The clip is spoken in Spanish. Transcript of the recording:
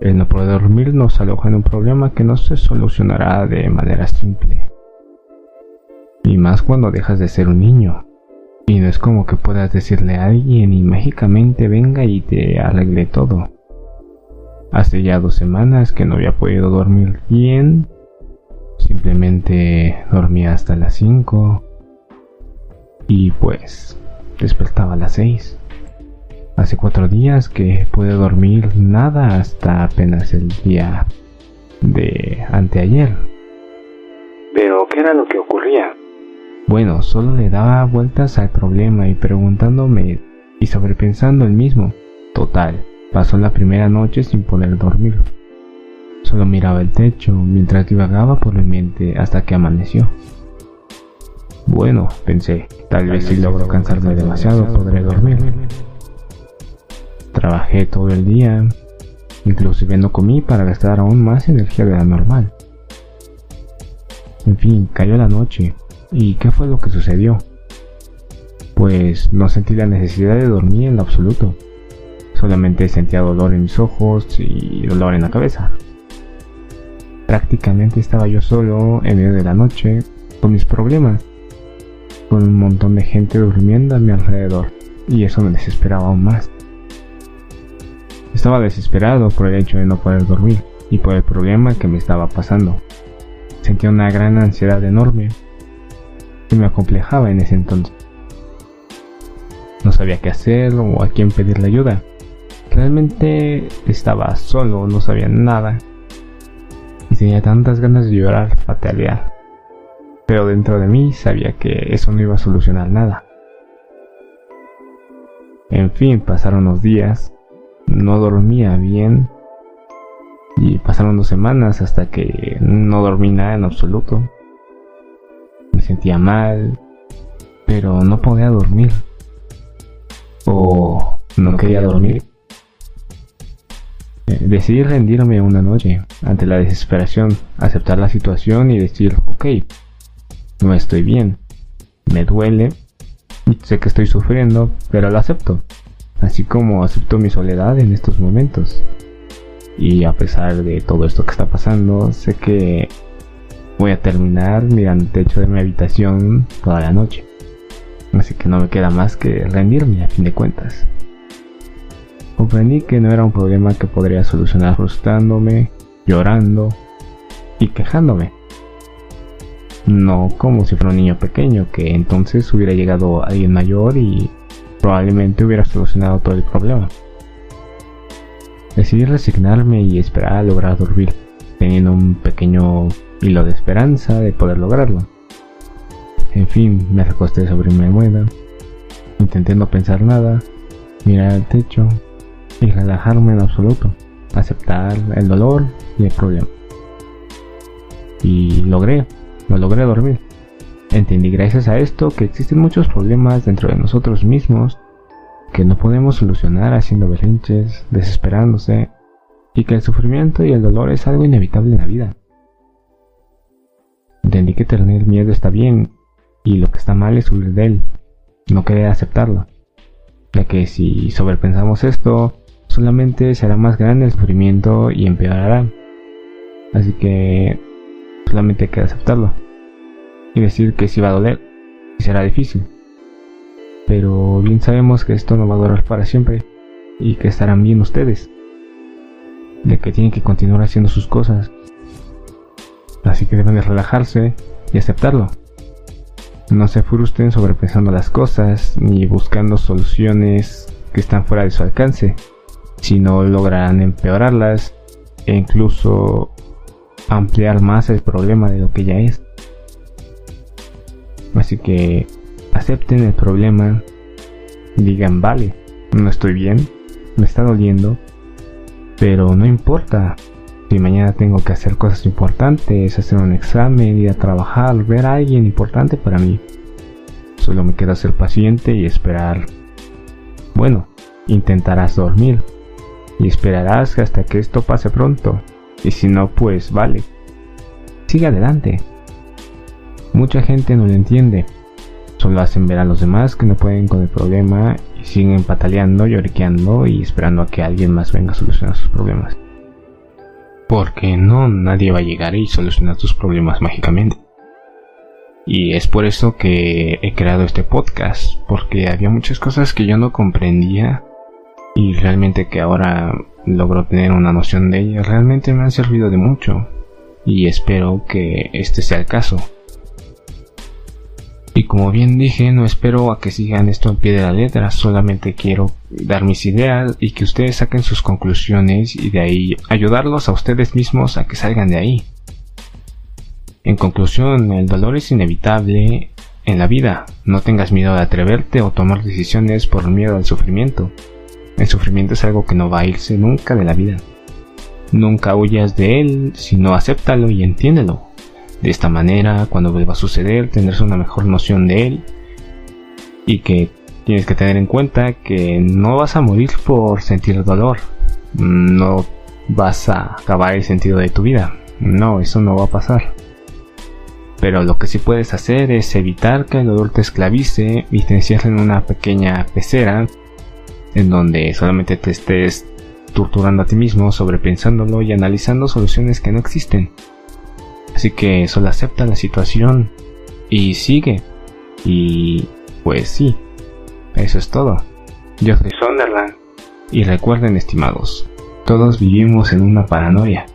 El no poder dormir nos aloja en un problema que no se solucionará de manera simple. Y más cuando dejas de ser un niño. Y no es como que puedas decirle a alguien y mágicamente venga y te arregle todo. Hace ya dos semanas que no había podido dormir bien. Simplemente dormía hasta las 5. Y pues despertaba a las 6. Hace cuatro días que pude dormir nada hasta apenas el día de anteayer. Pero, ¿qué era lo que ocurría? Bueno, solo le daba vueltas al problema y preguntándome y sobrepensando el mismo. Total, pasó la primera noche sin poder dormir. Solo miraba el techo mientras divagaba por mi mente hasta que amaneció. Bueno, pensé, tal vez si logro cansarme demasiado podré dormir. Trabajé todo el día, inclusive no comí para gastar aún más energía de la normal. En fin, cayó la noche. ¿Y qué fue lo que sucedió? Pues no sentí la necesidad de dormir en lo absoluto. Solamente sentía dolor en mis ojos y dolor en la cabeza. Prácticamente estaba yo solo en medio de la noche con mis problemas, con un montón de gente durmiendo a mi alrededor, y eso me desesperaba aún más. Estaba desesperado por el hecho de no poder dormir y por el problema que me estaba pasando. Sentía una gran ansiedad enorme que me acomplejaba en ese entonces. No sabía qué hacer o a quién pedirle ayuda. Realmente estaba solo, no sabía nada. Y tenía tantas ganas de llorar, fatalidad. Pero dentro de mí sabía que eso no iba a solucionar nada. En fin, pasaron los días no dormía bien y pasaron dos semanas hasta que no dormí nada en absoluto. Me sentía mal, pero no podía dormir. O no quería dormir. Eh, decidí rendirme una noche ante la desesperación, aceptar la situación y decir, ok, no estoy bien, me duele, sé que estoy sufriendo, pero lo acepto así como acepto mi soledad en estos momentos. Y a pesar de todo esto que está pasando, sé que voy a terminar mirando el techo de mi habitación toda la noche. Así que no me queda más que rendirme a fin de cuentas. Comprendí que no era un problema que podría solucionar frustrándome, llorando y quejándome. No como si fuera un niño pequeño, que entonces hubiera llegado alguien mayor y probablemente hubiera solucionado todo el problema. Decidí resignarme y esperar a lograr dormir, teniendo un pequeño hilo de esperanza de poder lograrlo. En fin, me recosté sobre mi almohada, intenté no pensar nada, mirar al techo y relajarme en absoluto, aceptar el dolor y el problema. Y logré, lo logré dormir. Entendí gracias a esto que existen muchos problemas dentro de nosotros mismos que no podemos solucionar haciendo berrinches, desesperándose, y que el sufrimiento y el dolor es algo inevitable en la vida. Entendí que tener miedo está bien, y lo que está mal es huir de él, no querer aceptarlo, ya que si sobrepensamos esto, solamente será más grande el sufrimiento y empeorará. Así que solamente hay que aceptarlo decir que sí va a doler y será difícil. Pero bien sabemos que esto no va a durar para siempre y que estarán bien ustedes, de que tienen que continuar haciendo sus cosas. Así que deben de relajarse y aceptarlo. No se frustren sobrepensando las cosas ni buscando soluciones que están fuera de su alcance, si no lograrán empeorarlas e incluso ampliar más el problema de lo que ya es. Así que acepten el problema, digan, vale, no estoy bien, me está doliendo, pero no importa. Si mañana tengo que hacer cosas importantes, hacer un examen, ir a trabajar, ver a alguien importante para mí. Solo me queda ser paciente y esperar. Bueno, intentarás dormir y esperarás hasta que esto pase pronto. Y si no, pues vale. Sigue adelante. Mucha gente no lo entiende. Solo hacen ver a los demás que no pueden con el problema y siguen pataleando, lloriqueando y esperando a que alguien más venga a solucionar sus problemas. Porque no nadie va a llegar y solucionar tus problemas mágicamente. Y es por eso que he creado este podcast, porque había muchas cosas que yo no comprendía y realmente que ahora logro tener una noción de ellas, realmente me han servido de mucho y espero que este sea el caso. Y como bien dije, no espero a que sigan esto en pie de la letra, solamente quiero dar mis ideas y que ustedes saquen sus conclusiones y de ahí ayudarlos a ustedes mismos a que salgan de ahí. En conclusión, el dolor es inevitable en la vida. No tengas miedo de atreverte o tomar decisiones por miedo al sufrimiento. El sufrimiento es algo que no va a irse nunca de la vida. Nunca huyas de él, sino acéptalo y entiéndelo. De esta manera, cuando vuelva a suceder, tendrás una mejor noción de él y que tienes que tener en cuenta que no vas a morir por sentir dolor. No vas a acabar el sentido de tu vida. No, eso no va a pasar. Pero lo que sí puedes hacer es evitar que el dolor te esclavice y te encierre en una pequeña pecera en donde solamente te estés torturando a ti mismo, sobrepensándolo y analizando soluciones que no existen. Así que solo acepta la situación y sigue. Y pues sí, eso es todo. Yo soy Sunderland. Y recuerden, estimados, todos vivimos en una paranoia.